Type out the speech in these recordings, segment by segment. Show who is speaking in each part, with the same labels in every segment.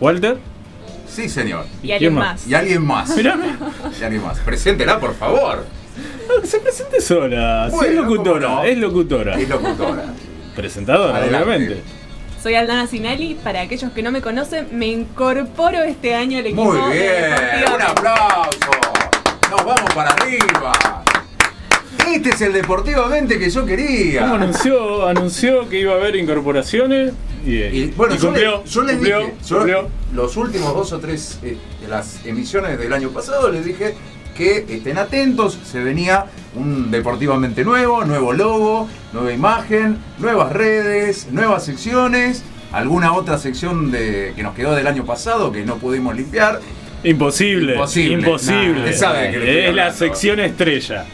Speaker 1: ¿Walter?
Speaker 2: Sí, señor.
Speaker 3: Y alguien más.
Speaker 2: Y alguien más.
Speaker 1: Mirame.
Speaker 2: Y alguien más. Preséntela, por favor.
Speaker 1: No, que se presente sola. Sí,
Speaker 2: Bueno,
Speaker 1: es locutora, es locutora.
Speaker 2: Es locutora.
Speaker 1: Presentadora,
Speaker 2: Adelante.
Speaker 1: obviamente.
Speaker 3: Soy Aldana Sinelli. Para aquellos que no me conocen, me incorporo este año al equipo.
Speaker 2: Muy bien. Un aplauso. Nos vamos para arriba. Este es el deportivamente que yo quería.
Speaker 1: ¿Cómo anunció? Anunció que iba a haber incorporaciones y,
Speaker 2: Y, bueno,
Speaker 1: y
Speaker 2: yo,
Speaker 1: cumplió.
Speaker 2: le- yo les
Speaker 1: cumplió,
Speaker 2: dije, yo los últimos dos o tres eh, de las emisiones del año pasado les dije que estén atentos, se venía un deportivamente nuevo, nuevo logo, nueva imagen, nuevas redes, nuevas secciones, alguna otra sección de, que nos quedó del año pasado que no pudimos limpiar.
Speaker 1: Imposible.
Speaker 2: Imposible. Nah, sabe
Speaker 1: es la sección estrella.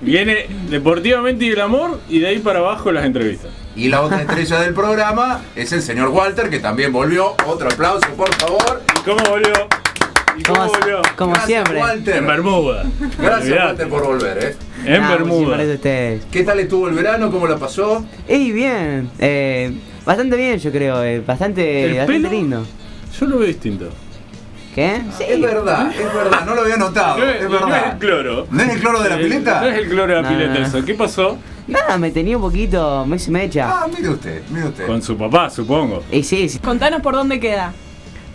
Speaker 1: Viene deportivamente y el amor y de ahí para abajo las entrevistas.
Speaker 2: Y la otra estrella del programa es el señor Walter, que también volvió. Otro aplauso, por favor.
Speaker 1: ¿Y cómo volvió? ¿Y cómo,
Speaker 4: Como,
Speaker 1: volvió?
Speaker 4: como
Speaker 2: Gracias,
Speaker 4: siempre.
Speaker 2: Walter.
Speaker 1: En Bermuda.
Speaker 2: Gracias. Walter, por volver. ¿eh?
Speaker 1: En Bermuda.
Speaker 2: ¿Qué tal estuvo el verano? ¿Cómo la pasó?
Speaker 4: Y bien, eh, bastante bien yo creo, eh, bastante,
Speaker 1: ¿El
Speaker 4: bastante
Speaker 1: pelo?
Speaker 4: lindo.
Speaker 1: Yo lo veo distinto.
Speaker 4: ¿Qué?
Speaker 2: Es verdad, es verdad, no lo había notado.
Speaker 1: No
Speaker 2: es
Speaker 1: es, no es
Speaker 2: verdad.
Speaker 1: el cloro.
Speaker 2: ¿No es el cloro de la
Speaker 1: Eh,
Speaker 2: pileta?
Speaker 1: No es el cloro de la
Speaker 4: No,
Speaker 1: pileta
Speaker 4: no, no.
Speaker 1: eso. ¿Qué pasó?
Speaker 4: Nada, me tenía un poquito, me hice mecha.
Speaker 2: Ah, mire usted, mire usted.
Speaker 1: Con su papá, supongo.
Speaker 4: Y sí, sí,
Speaker 3: Contanos por dónde queda.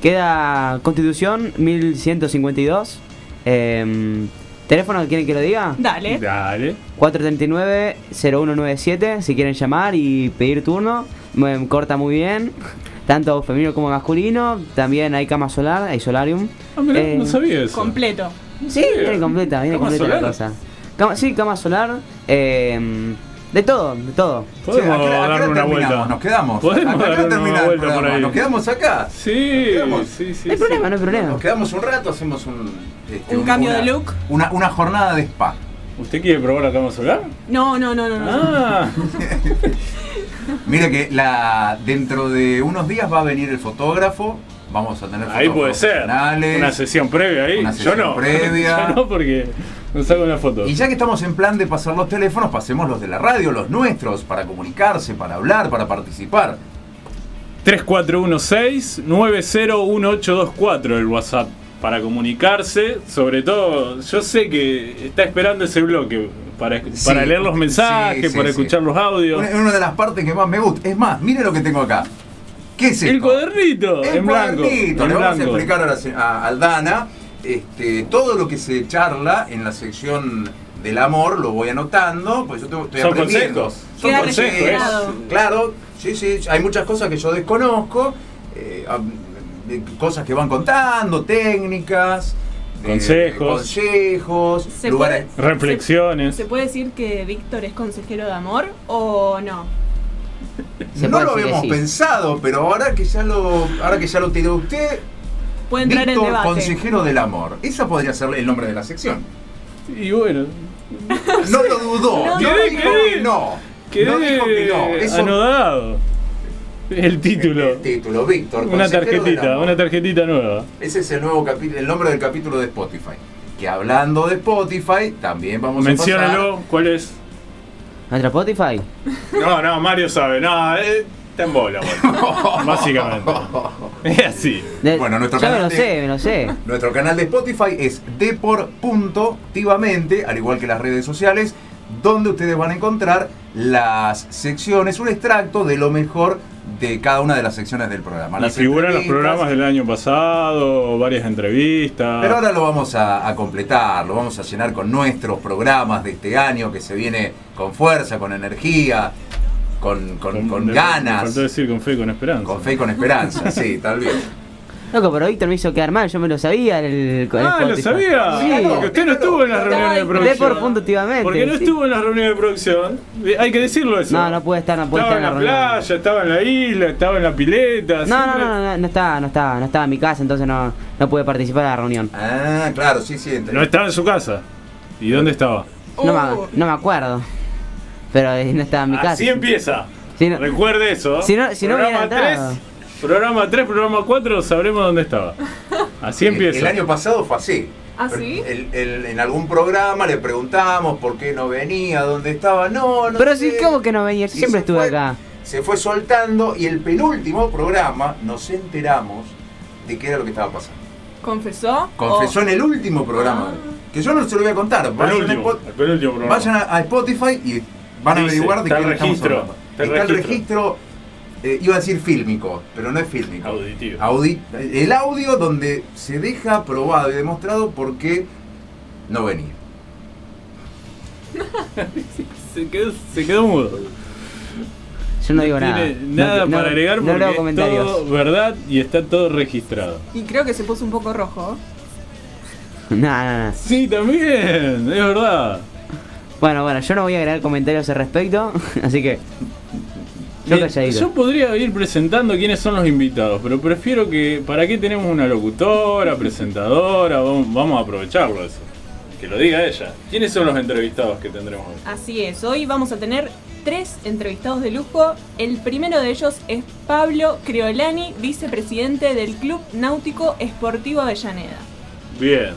Speaker 4: queda Constitución 1152. em, ¿Teléfono quieren que lo diga?
Speaker 3: Dale.
Speaker 1: Dale.
Speaker 4: 439-0197 si quieren llamar y pedir turno. Me corta muy bien, tanto femenino como masculino. También hay cama solar, hay solarium.
Speaker 1: Ah, mirá,
Speaker 4: Eh,
Speaker 1: no sabía eso.
Speaker 3: Completo.
Speaker 4: Sí, viene completa, viene
Speaker 1: ¿Cama
Speaker 4: completa la cosa. Cama- sí, cama solar, em, de todo, de todo.
Speaker 2: Sí,
Speaker 1: Podemos
Speaker 2: ¿a qué hora- a qué hora
Speaker 1: darle una
Speaker 2: terminamos?
Speaker 1: vuelta.
Speaker 2: Nos quedamos.
Speaker 1: Podemos
Speaker 2: ¿A qué hora
Speaker 1: darle
Speaker 2: termina
Speaker 1: una
Speaker 2: el
Speaker 1: vuelta por ahí.
Speaker 2: ¿Nos quedamos acá?
Speaker 1: Sí,
Speaker 2: quedamos.
Speaker 1: sí, sí.
Speaker 4: No hay
Speaker 1: sí.
Speaker 4: problema, no hay problema.
Speaker 2: Nos quedamos un rato, hacemos un. este,
Speaker 3: Un cambio
Speaker 2: una-
Speaker 3: de look.
Speaker 2: Una, una jornada de spa.
Speaker 1: ¿Usted quiere probar la cama solar?
Speaker 3: No, no, no, no. no.
Speaker 1: Ah,
Speaker 2: Mire que la dentro de unos días va a venir el fotógrafo. Vamos a tener
Speaker 1: ahí puede ser. Una sesión previa ahí.
Speaker 2: Una
Speaker 1: Yo no.
Speaker 2: previa.
Speaker 1: Yo no porque no saco una foto.
Speaker 2: Y ya que estamos en plan de pasar los teléfonos, pasemos los de la radio, los nuestros, para comunicarse, para hablar, para participar.
Speaker 1: 3416-901824 el WhatsApp para comunicarse. Sobre todo, yo sé que está esperando ese bloque para,
Speaker 2: Sí,
Speaker 1: para leer los mensajes,
Speaker 2: sí, sí,
Speaker 1: para
Speaker 2: sí.
Speaker 1: escuchar los audios.
Speaker 2: Una, una de las partes que más me gusta. Es más, mire lo que tengo acá. ¿Qué es esto?
Speaker 1: El cuadernito,
Speaker 2: El
Speaker 1: en blanco.
Speaker 2: cuadernito.
Speaker 1: en
Speaker 2: Le vamos a explicar se- a Aldana este, todo lo que se charla en la sección del amor, lo voy anotando, pues yo tengo- estoy
Speaker 1: Son
Speaker 2: aprendiendo.
Speaker 1: consejos.
Speaker 2: Son consejos. Claro, sí, sí, hay muchas cosas que yo desconozco, eh, de cosas que van contando, técnicas, de-
Speaker 1: Consejos.
Speaker 2: consejos,
Speaker 3: ¿Se
Speaker 2: lugares.
Speaker 3: puede-
Speaker 1: Reflexiones.
Speaker 3: ¿Se puede decir que Víctor es consejero de amor o no?
Speaker 4: Se
Speaker 2: no lo habíamos
Speaker 4: sí.
Speaker 2: pensado, pero ahora que ya lo, ahora que ya lo tiró usted,
Speaker 3: Puede entrar en
Speaker 2: Víctor,
Speaker 3: debate.
Speaker 2: consejero del amor. Esa podría ser el nombre de la sección.
Speaker 1: Y bueno,
Speaker 2: No lo dudó.
Speaker 3: No.
Speaker 2: No, dijo que no. no dijo que no. Eso
Speaker 1: anodado. El título.
Speaker 2: El título, Víctor.
Speaker 1: Una tarjetita, una tarjetita nueva.
Speaker 2: Ese es el nuevo capítulo, el nombre del capítulo de Spotify. Que hablando de Spotify, también vamos a
Speaker 1: Menciónalo, ¿cuál es?
Speaker 4: ¿Nuestra Spotify?
Speaker 1: No, no, Mario sabe. No, eh, está en bola, bueno. Básicamente. Es así.
Speaker 4: De-
Speaker 2: Bueno, nuestro
Speaker 4: Yo me
Speaker 2: canal
Speaker 4: lo
Speaker 2: de-
Speaker 4: sé, me lo sé.
Speaker 2: Nuestro canal de Spotify es depor.tivamente, al igual que las redes sociales, donde ustedes van a encontrar las secciones, un extracto de lo mejor de cada una de las secciones del programa.
Speaker 1: Y
Speaker 2: Las
Speaker 1: figuran los programas del año pasado, varias entrevistas.
Speaker 2: Pero ahora lo vamos a, a completar, lo vamos a llenar con nuestros programas de este año que se viene con fuerza, con energía, con, con- ganas,
Speaker 1: Me faltó decir con fe y con esperanza.
Speaker 2: con fe y con esperanza, sí, tal vez.
Speaker 4: Loco, pero Víctor me hizo quedar mal, yo me lo sabía. El, el
Speaker 1: Ah, ¿lo sabía?
Speaker 4: Sí.
Speaker 1: Porque usted no estuvo en las reuniones de producción.
Speaker 4: Depor.activamente,
Speaker 1: Porque no
Speaker 4: sí.
Speaker 1: estuvo en las reuniones de producción. Hay que decirlo eso.
Speaker 4: No, no puede estar, no puede
Speaker 1: Estaba
Speaker 4: estar
Speaker 1: en
Speaker 4: en
Speaker 1: la
Speaker 4: la
Speaker 1: playa, estaba en la isla, estaba en la pileta.
Speaker 4: No, no,
Speaker 1: siempre-
Speaker 4: no, no, no estaba, no estaba, no estaba en mi casa, entonces no, no pude participar de la reunión.
Speaker 2: Ah, claro, sí, sí.
Speaker 1: No estaba en su casa. ¿Y dónde estaba?
Speaker 4: No, me, no me acuerdo. Pero no estaba en mi casa.
Speaker 1: Así empieza.
Speaker 4: Si no-
Speaker 1: Recuerde eso.
Speaker 4: Si no- si no hubiera entrado.
Speaker 1: Programa 3, programa 4, sabremos dónde estaba. Así empieza.
Speaker 2: el año pasado fue así.
Speaker 3: ¿Ah, sí?
Speaker 2: El- el- en algún programa le preguntamos por qué no venía, dónde estaba. No, no
Speaker 4: Pero
Speaker 2: sé.
Speaker 4: sí, ¿cómo que no venía? Siempre estuve
Speaker 2: fue-
Speaker 4: acá.
Speaker 2: Se fue soltando y el penúltimo programa nos enteramos de qué era lo que estaba pasando.
Speaker 3: ¿Confesó?
Speaker 2: Confesó
Speaker 3: O-
Speaker 2: en el último programa.
Speaker 3: Ah.
Speaker 2: Que yo no se lo voy a contar. Vayan, a
Speaker 1: Penúltimo,
Speaker 2: Spot-
Speaker 1: el penúltimo programa.
Speaker 2: vayan a, a Spotify y van a averiguar de qué
Speaker 1: el
Speaker 2: estamos
Speaker 1: registro,
Speaker 2: hablando.
Speaker 1: Está el registro.
Speaker 2: Eh, iba a decir fílmico, pero no es fílmico.
Speaker 1: Auditivo.
Speaker 2: Audi- el audio donde se deja probado y demostrado por qué no venía.
Speaker 1: Se quedó, se quedó mudo.
Speaker 4: Yo no digo nada.
Speaker 1: tiene
Speaker 4: No-
Speaker 1: nada
Speaker 4: no-
Speaker 1: para agregar
Speaker 4: no
Speaker 1: porque
Speaker 4: leo
Speaker 1: es
Speaker 4: comentarios.
Speaker 1: todo verdad y está todo registrado.
Speaker 3: Y creo que se puso un poco rojo.
Speaker 4: No, no, no.
Speaker 1: Sí, también, es verdad.
Speaker 4: Bueno, bueno, yo no voy a agregar comentarios al respecto, así que. Yo
Speaker 1: podría ir presentando quiénes son los invitados, pero prefiero que. ¿Para qué tenemos una locutora, presentadora? Vamos, vamos a aprovecharlo eso. Que lo diga ella. ¿Quiénes son los entrevistados que tendremos hoy?
Speaker 3: Así es, hoy vamos a tener tres entrevistados de lujo. El primero de ellos es Pablo Creolani, vicepresidente del Club Náutico Esportivo Avellaneda.
Speaker 1: Bien.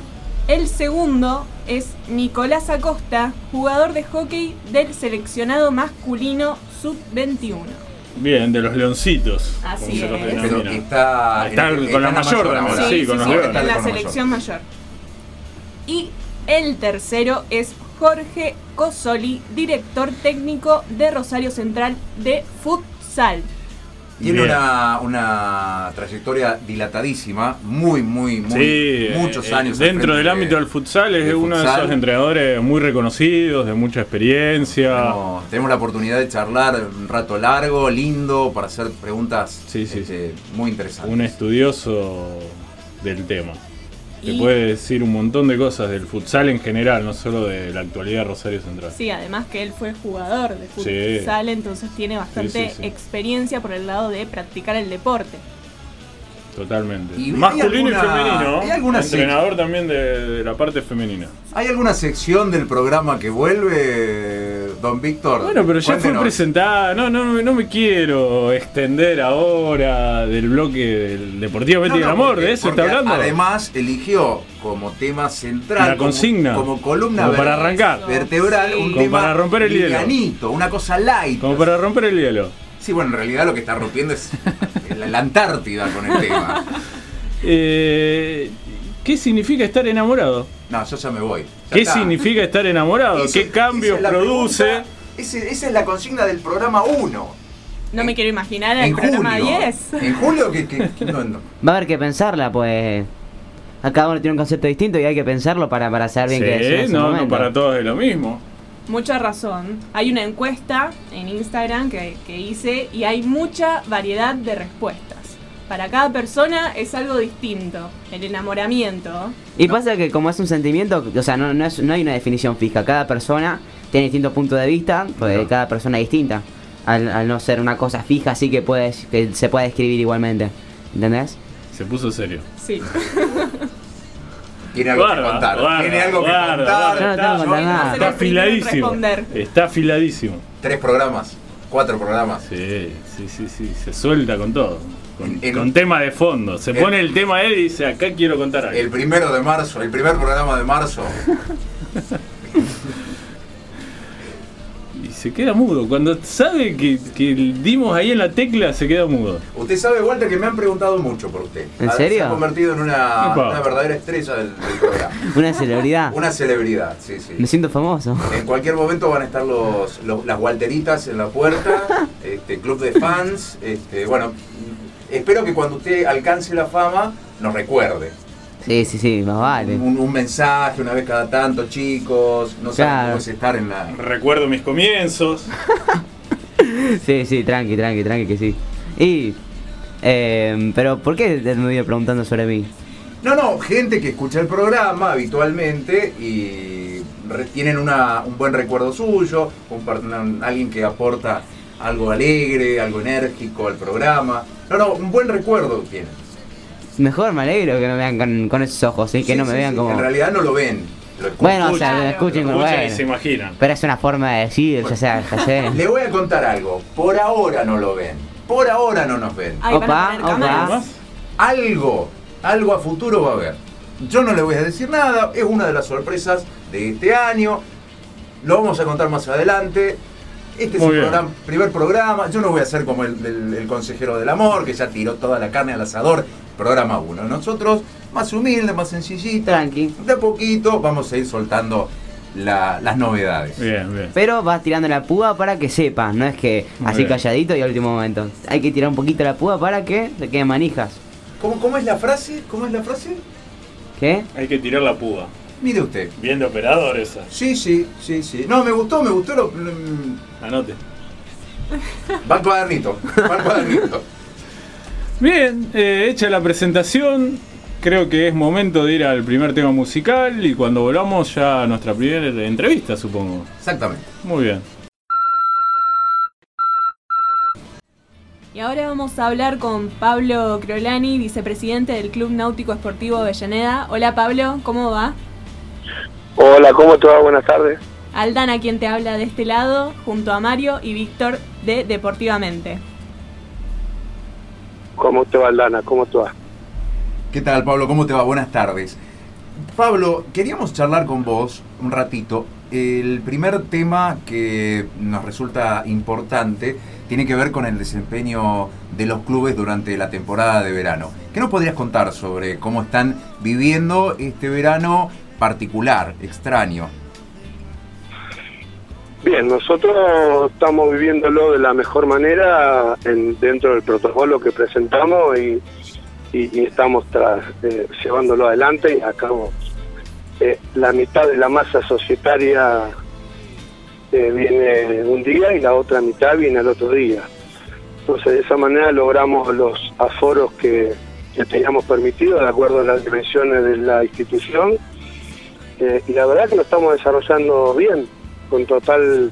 Speaker 3: El segundo es Nicolás Acosta, jugador de hockey del seleccionado masculino sub-21.
Speaker 1: Bien, de los leoncitos.
Speaker 3: Así
Speaker 1: los
Speaker 3: es.
Speaker 2: Pero
Speaker 1: denomina.
Speaker 2: está,
Speaker 1: con la
Speaker 2: en
Speaker 1: mayor
Speaker 2: ahora.
Speaker 1: sí, con los
Speaker 3: sí,
Speaker 1: leones.
Speaker 3: en la selección mayor. Y el tercero es Jorge Cosoli, director técnico de Rosario Central de futsal.
Speaker 2: Tiene una, una trayectoria dilatadísima, muy, muy, muy,
Speaker 1: Sí,
Speaker 2: muchos
Speaker 1: eh,
Speaker 2: años.
Speaker 1: Dentro del
Speaker 2: de-
Speaker 1: ámbito del futsal es uno de esos entrenadores muy reconocidos, de mucha experiencia.
Speaker 2: Tenemos, tenemos la oportunidad de charlar un rato largo, lindo, para hacer preguntas
Speaker 1: Sí, sí,
Speaker 2: este, muy interesantes.
Speaker 1: Un estudioso del tema. Te
Speaker 3: Y-
Speaker 1: puede decir un montón de cosas del futsal en general, no solo de la actualidad de Rosario Central.
Speaker 3: Sí, además que él fue jugador de
Speaker 1: Sí.
Speaker 3: futsal, entonces tiene bastante
Speaker 1: Sí, sí, sí.
Speaker 3: experiencia por el lado de practicar el deporte.
Speaker 1: Totalmente.
Speaker 2: ¿Y hay
Speaker 1: Masculino
Speaker 2: alguna-
Speaker 1: y femenino.
Speaker 2: hay alguna
Speaker 1: Entrenador también de, de la parte femenina.
Speaker 2: ¿Hay alguna sección del programa que vuelve, don Víctor?
Speaker 1: Bueno, pero ya fue presentada. No, no, no me quiero extender ahora del bloque del Deportivamente
Speaker 2: No,
Speaker 1: el
Speaker 2: no,
Speaker 1: amor.
Speaker 2: porque-
Speaker 1: ¿De eso está hablando?
Speaker 2: Además, eligió como tema central,
Speaker 1: La consigna.
Speaker 2: como, como columna
Speaker 1: Como para arrancar.
Speaker 2: vertebral,
Speaker 3: Sí.
Speaker 2: un
Speaker 1: Como
Speaker 2: tema
Speaker 1: para romper el hielo.
Speaker 2: livianito, una cosa light.
Speaker 1: Como para romper el hielo.
Speaker 2: Sí, bueno, en realidad lo que está rompiendo es la, la Antártida con el tema.
Speaker 1: Eh, ¿Qué significa estar enamorado?
Speaker 2: No, yo ya me voy.
Speaker 1: ¿Qué
Speaker 2: está.
Speaker 1: significa estar enamorado?
Speaker 2: Esa-
Speaker 1: ¿Qué
Speaker 2: esa
Speaker 1: cambios
Speaker 2: es
Speaker 1: produce?
Speaker 2: pregunta, ese- esa es la consigna del programa 1.
Speaker 3: No me quiero imaginar el
Speaker 2: En
Speaker 3: programa
Speaker 2: julio.
Speaker 3: 10.
Speaker 2: En julio que, que- que no, no.
Speaker 4: Va a haber que pensarla, pues. A cada uno tiene un concepto distinto y hay que pensarlo para, para saber bien qué decir en
Speaker 1: Sí, no, no para todos es lo mismo.
Speaker 3: Mucha razón. Hay una encuesta en Instagram que, que hice y hay mucha variedad de respuestas. Para cada persona es algo distinto. El enamoramiento.
Speaker 4: Y pasa que como es un sentimiento, o sea, no, no, es, no hay una definición fija. Cada persona tiene distintos puntos de vista, porque
Speaker 2: Claro.
Speaker 4: cada persona es distinta. Al, al no ser una cosa fija, así que, puedes, que se puede describir igualmente. ¿Entendés?
Speaker 1: Se puso serio.
Speaker 3: Sí.
Speaker 2: Tiene algo
Speaker 1: Guarda,
Speaker 2: que contar.
Speaker 1: guarda,
Speaker 2: Tiene algo que
Speaker 1: guarda,
Speaker 2: contar.
Speaker 4: Yo no tengo que contar
Speaker 3: no
Speaker 1: Está
Speaker 3: primero en
Speaker 1: afiladísimo. Está afiladísimo.
Speaker 2: Tres programas, cuatro programas.
Speaker 1: Sí, sí, sí, sí. Se suelta con todo. Con, tema de fondo. Se pone el tema él y dice, acá quiero contar algo.
Speaker 2: El primero de marzo, el primer programa de marzo.
Speaker 1: Se queda mudo. Cuando sabe que, que dimos ahí en la tecla, se queda mudo.
Speaker 2: Usted sabe, Walter, que me han preguntado mucho por usted.
Speaker 4: ¿En
Speaker 2: Se
Speaker 4: serio?
Speaker 2: ha convertido en una, una verdadera estrella del, del programa.
Speaker 4: Una celebridad.
Speaker 2: Una celebridad, sí, sí.
Speaker 4: Me siento famoso.
Speaker 2: En cualquier momento van a estar los, los- las Walteritas en la puerta, este, club de fans. Este, bueno, espero que cuando usted alcance la fama nos recuerde.
Speaker 4: Sí, sí, sí, más vale.
Speaker 2: Un, un mensaje una vez cada tanto, chicos. No saben
Speaker 4: Claro.
Speaker 2: cómo es estar en la.
Speaker 1: Recuerdo mis comienzos.
Speaker 4: Sí, sí, tranqui, tranqui, tranqui, que sí. Y. Eh, pero, ¿por qué te me viene preguntando sobre mí?
Speaker 2: No, no, gente que escucha el programa habitualmente y re- tienen una- un buen recuerdo suyo, una- alguien que aporta algo alegre, algo enérgico al programa. No, no, un buen recuerdo tienen.
Speaker 4: Mejor me alegro que me vean con, con esos ojos, ¿sí? que
Speaker 2: Sí,
Speaker 4: no me
Speaker 2: sí,
Speaker 4: vean
Speaker 2: sí,
Speaker 4: como.
Speaker 2: En realidad no lo ven. lo escuchan.
Speaker 4: Bueno, o sea, lo escuchen como.
Speaker 1: Escuchan y
Speaker 4: Bueno,
Speaker 1: se imaginan.
Speaker 4: pero es una forma de decir, ya sea, ya sé.
Speaker 2: Le voy a contar algo. Por ahora no lo ven. Por ahora no nos ven.
Speaker 3: Ahí van a
Speaker 4: Opa, opa.
Speaker 2: Algo, algo a futuro va a haber. Yo no le voy a decir nada, es una de las sorpresas de este año. Lo vamos a contar más adelante. Este es
Speaker 1: Muy bien.
Speaker 2: programa- primer programa. Yo no voy a ser como el, el- el consejero del amor, que ya tiró toda la carne al asador. Programa 1. Nosotros, más humilde, más sencillita.
Speaker 4: Tranqui.
Speaker 2: De a poquito vamos a ir soltando la- las novedades.
Speaker 1: Bien, bien.
Speaker 4: Pero vas tirando la púa para que sepas, no es que
Speaker 1: Muy
Speaker 4: así
Speaker 1: bien.
Speaker 4: calladito y al último momento. Hay que tirar un poquito la púa para que se queden manijas.
Speaker 2: ¿Cómo, ¿Cómo es la frase? ¿Cómo es la frase?
Speaker 4: ¿Qué?
Speaker 1: Hay que tirar la púa.
Speaker 2: Mire usted.
Speaker 1: Bien de operador esa.
Speaker 2: Sí, sí, sí, sí. No, me gustó, me gustó. Lo, mm,
Speaker 1: Anote.
Speaker 2: va al cuadernito. Va al cuadernito.
Speaker 1: Bien, eh, hecha la presentación, creo que es momento de ir al primer tema musical y cuando volvamos ya a nuestra primera entrevista, supongo.
Speaker 2: Exactamente.
Speaker 1: Muy bien.
Speaker 3: Y ahora vamos a hablar con Pablo Crolani, vicepresidente del Club Náutico Esportivo Avellaneda. Hola Pablo, ¿cómo va?
Speaker 5: Hola, ¿cómo te va? Buenas tardes.
Speaker 3: Aldana quien te habla de este lado, junto a Mario y Víctor de Deportivamente.
Speaker 5: ¿Cómo te va, Lana? ¿Cómo te va?
Speaker 2: ¿Qué tal, Pablo? ¿Cómo te va? Buenas tardes. Pablo, queríamos charlar con vos un ratito. El primer tema que nos resulta importante tiene que ver con el desempeño de los clubes durante la temporada de verano. ¿Qué nos podrías contar sobre cómo están viviendo este verano particular, extraño?
Speaker 5: Bien, nosotros estamos viviéndolo de la mejor manera en- dentro del protocolo que presentamos y, estamos eh, llevándolo adelante y a. Eh, la mitad de la masa societaria eh, viene un día y la otra mitad viene al otro día. Entonces, de esa manera logramos los aforos que, que teníamos permitidos de acuerdo a las dimensiones de la institución y la verdad que lo estamos desarrollando bien, con total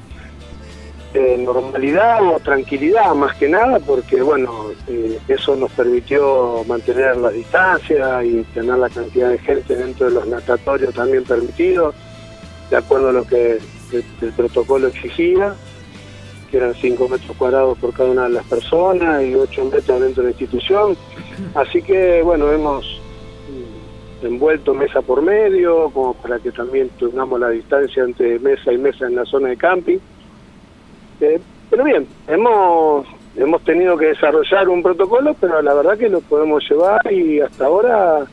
Speaker 5: eh, normalidad o tranquilidad más que nada, porque bueno, eh, eso nos permitió mantener la distancia y tener la cantidad de gente dentro de los natatorios también permitidos, de acuerdo a lo que el, el protocolo exigía, que eran 5 metros cuadrados por cada una de las personas y 8 metros dentro de la institución. Así que bueno, hemos envuelto mesa por medio, como para que también tengamos la distancia entre mesa y mesa en la zona de camping. Eh, pero bien, hemos hemos tenido que desarrollar un protocolo, pero la verdad que lo podemos llevar y hasta ahora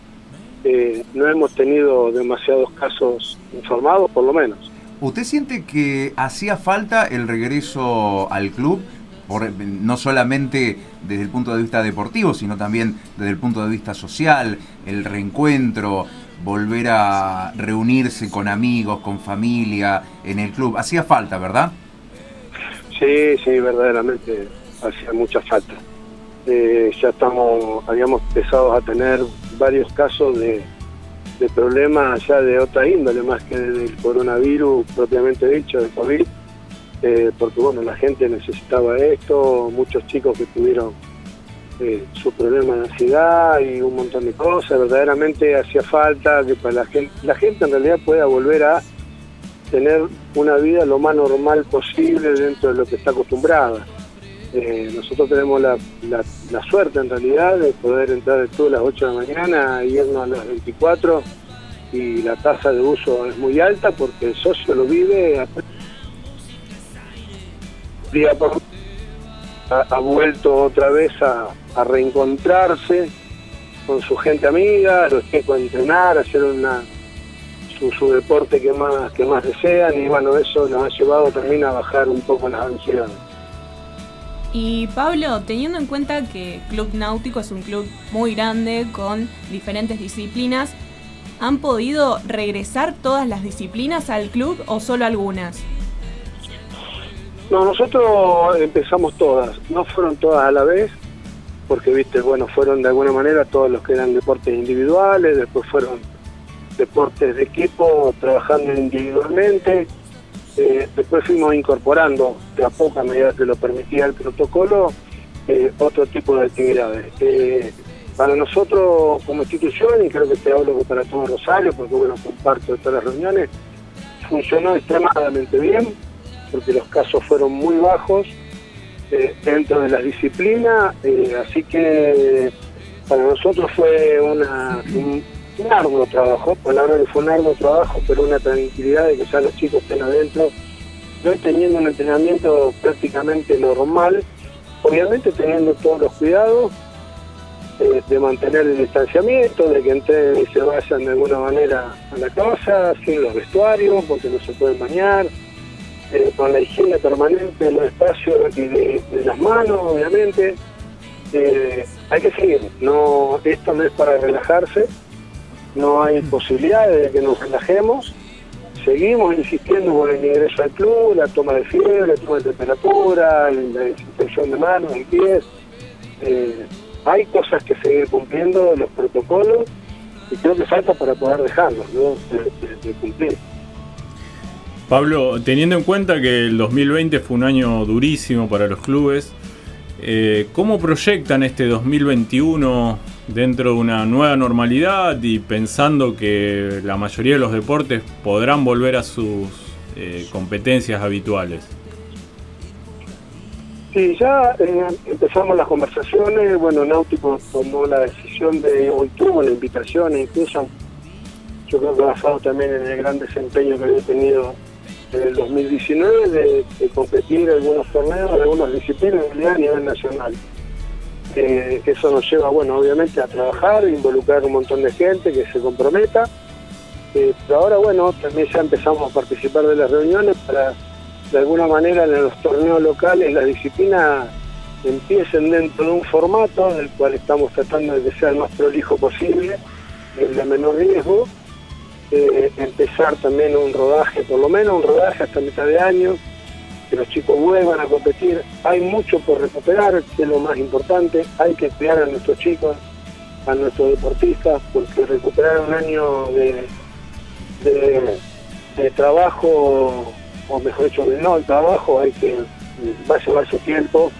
Speaker 5: eh, no hemos tenido demasiados casos informados, por lo menos.
Speaker 2: ¿Usted siente que hacía falta el regreso al club? Por- no solamente desde el punto de vista deportivo, sino también desde el punto de vista social, el reencuentro, volver a reunirse con amigos, con familia, en el club. Hacía falta, ¿verdad?
Speaker 5: Sí, sí, verdaderamente hacía mucha falta. Eh, ya estamos, habíamos empezado a tener varios casos de, de problemas ya de otra índole, más que del coronavirus propiamente dicho, de COVID, eh, porque bueno, la gente necesitaba esto, muchos chicos que tuvieron eh, su problema de ansiedad y un montón de cosas, verdaderamente hacía falta que para la gente, la gente en realidad pueda volver a tener una vida lo más normal posible dentro de lo que está acostumbrada. Eh, nosotros tenemos la, la- suerte en realidad de poder entrar del club a las 8 de la mañana irnos a las 24 y la tasa de uso es muy alta porque el socio lo vive a- ha, vuelto otra vez a, reencontrarse con su gente amiga, los chicos a entrenar, a hacer una, su, su deporte que más que más desean y bueno eso nos ha llevado también a bajar un poco las ansiedades.
Speaker 3: Y Pablo, teniendo en cuenta que Club Náutico es un club muy grande con diferentes disciplinas, ¿han podido regresar todas las disciplinas al club o solo algunas?
Speaker 5: No, nosotros empezamos todas, no fueron todas a la vez, porque viste, bueno, fueron de alguna manera todos los que eran deportes individuales, después fueron deportes de equipo trabajando individualmente, eh, después fuimos incorporando de a poco a medida que lo permitía el protocolo eh, otro tipo de actividades. Eh, para nosotros como institución, y creo que te hablo para todo Rosario, porque bueno, comparto todas las reuniones, funcionó extremadamente bien, porque los casos fueron muy bajos eh, dentro de las disciplinas, eh, así que para nosotros fue un, arduo trabajo, la verdad que fue un arduo trabajo, pero una tranquilidad de que ya los chicos estén adentro. Hoy teniendo un entrenamiento prácticamente normal, obviamente teniendo todos los cuidados eh, de mantener el distanciamiento, de que entren y se vayan de alguna manera a la casa, sin los vestuarios, porque no se pueden bañar, eh, con la higiene permanente de los espacios y de, de las manos, obviamente. Eh, hay que seguir, no, esto no es para relajarse, no hay posibilidades de que nos relajemos. Seguimos insistiendo con el ingreso al club, la toma de fiebre, la toma de temperatura, la desinfección de manos y pies. Eh, hay cosas que seguir cumpliendo, los protocolos, y creo que falta para poder dejarlos, ¿no? de, de- de cumplir.
Speaker 1: Pablo, teniendo en cuenta que el 2020 fue un año durísimo para los clubes, eh, ¿cómo proyectan este 2021 dentro de una nueva normalidad y pensando que la mayoría de los deportes podrán volver a sus eh, competencias habituales?
Speaker 5: Sí, ya eh, empezamos las conversaciones, bueno, Náutico tomó la decisión de, hoy tuvo la invitación, incluso yo creo que basado también en el gran desempeño que había tenido en el 2019 de, de competir algunos torneos, en algunas disciplinas a nivel nacional. Eh, eso nos lleva, bueno, obviamente a trabajar, involucrar un montón de gente que se comprometa. Eh, pero ahora, bueno, también ya empezamos a participar de las reuniones para, de alguna manera, en los torneos locales, las disciplinas empiecen dentro de un formato del cual estamos tratando de que sea el más prolijo posible, el de menor riesgo. Empezar también un rodaje, por lo menos un rodaje hasta mitad de año, que los chicos vuelvan a competir. Hay mucho por recuperar, que es lo más importante. Hay que cuidar a nuestros chicos, a nuestros deportistas, porque recuperar un año de, de, de trabajo, o mejor dicho, de no el trabajo, hay que va a llevar su tiempo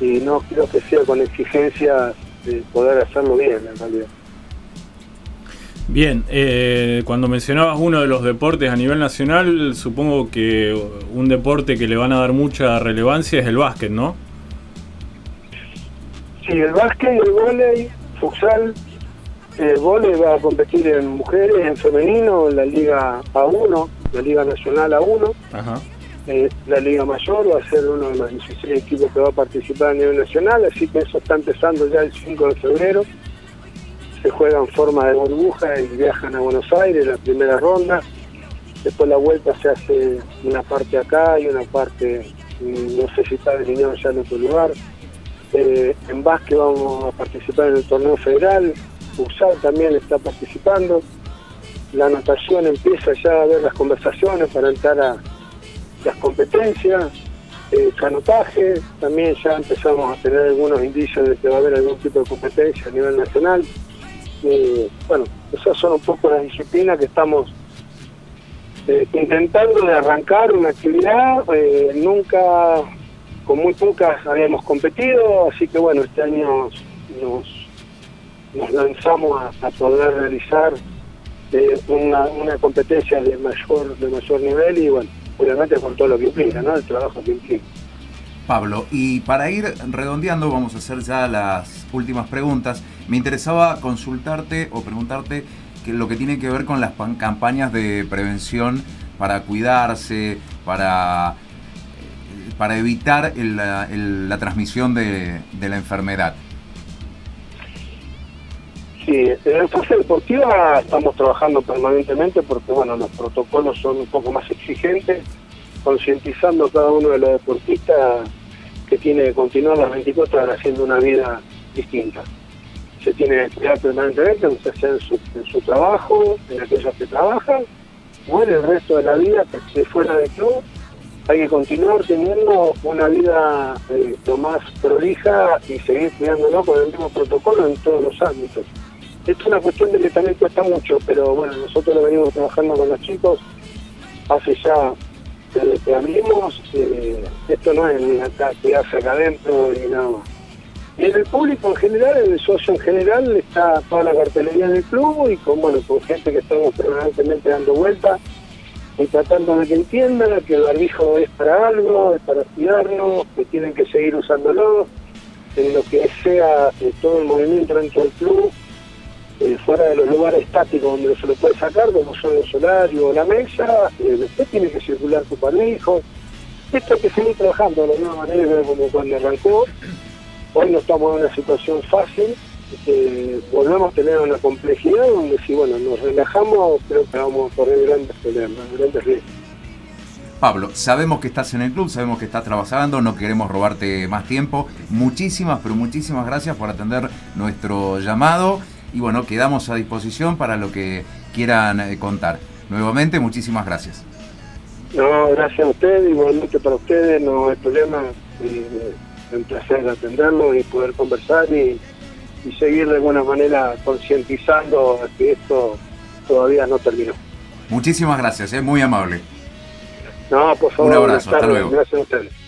Speaker 5: y no creo que sea con exigencia de poder hacerlo bien en realidad.
Speaker 1: Bien, eh, cuando mencionabas uno de los deportes a nivel nacional, supongo que un deporte que le van a dar mucha relevancia es el básquet, ¿no?
Speaker 5: Sí, el básquet, el vóley, futsal, el vóley va a competir en mujeres, en femenino, en la Liga A1, la Liga Nacional A1.
Speaker 1: Ajá.
Speaker 5: Eh, la Liga Mayor va a ser uno de los 16 equipos que va a participar a nivel nacional, así que eso está empezando ya el 5 de febrero. Se juega en forma de burbuja y viajan a Buenos Aires, la primera ronda. Después la vuelta se hace una parte acá y una parte, mm, no sé si está delineado ya en otro lugar. Eh, en básquet vamos a participar en el torneo federal, Futsal también está participando. La natación empieza ya a ver las conversaciones para entrar a las competencias. Eh, canotaje, también ya empezamos a tener algunos indicios de que va a haber algún tipo de competencia a nivel nacional. Bueno, esas son un poco las disciplinas que estamos eh, intentando de arrancar una actividad. eh, nunca, con muy pocas habíamos competido, así que bueno, este año nos, lanzamos a, a poder realizar eh, una, una competencia de mayor, de mayor nivel y bueno, obviamente con todo lo que implica, ¿no? El trabajo que implica.
Speaker 2: Pablo, y para ir redondeando, vamos a hacer ya las últimas preguntas. Me interesaba consultarte o preguntarte que lo que tiene que ver con las campañas de prevención para cuidarse, para, eh, para evitar la, transmisión de la enfermedad.
Speaker 5: Sí, en la fase deportiva estamos trabajando permanentemente porque bueno, los protocolos son un poco más exigentes, concientizando a cada uno de los deportistas que tiene que continuar las 24 horas haciendo una vida distinta. Se tiene que cuidar permanentemente, ya sea en su, trabajo, en aquellos que trabajan, o el resto de la vida que fuera del club. Hay que continuar teniendo una vida eh, lo más prolija y seguir cuidándolo con el mismo protocolo en todos los ámbitos. Esto es una cuestión de que también cuesta mucho, pero bueno, nosotros lo venimos trabajando con los chicos hace ya, desde que eh, esto no es acá, quedarse acá adentro ni nada más. En el público en general, en el socio en general, está toda la cartelería del club y con, bueno, con gente que estamos permanentemente dando vueltas y tratando de que entiendan que el barbijo es para algo, es para cuidarnos, que tienen que seguir usándolo, en lo que sea eh, todo el movimiento dentro del club, eh, fuera de los lugares estáticos donde se lo puede sacar, como son el solario o la mesa, eh, tiene que circular su barbijo, esto hay que seguir trabajando de la misma manera como cuando arrancó. Hoy no estamos en una situación fácil, eh, volvemos a tener una complejidad donde si bueno nos relajamos creo que vamos a correr grandes problemas, grandes riesgos.
Speaker 2: Pablo, sabemos que estás en el club, sabemos que estás trabajando, no queremos robarte más tiempo. Muchísimas, pero muchísimas gracias por atender nuestro llamado y bueno, quedamos a disposición para lo que quieran eh, contar. Nuevamente, muchísimas gracias.
Speaker 5: No, gracias a ustedes, igualmente para ustedes, no hay problema. Eh, es un placer atenderlo y poder conversar y, y seguir de alguna manera concientizando que esto todavía no terminó.
Speaker 2: Muchísimas gracias, es muy amable.
Speaker 5: No, por favor.
Speaker 2: Un abrazo, hasta luego.
Speaker 5: Gracias a ustedes.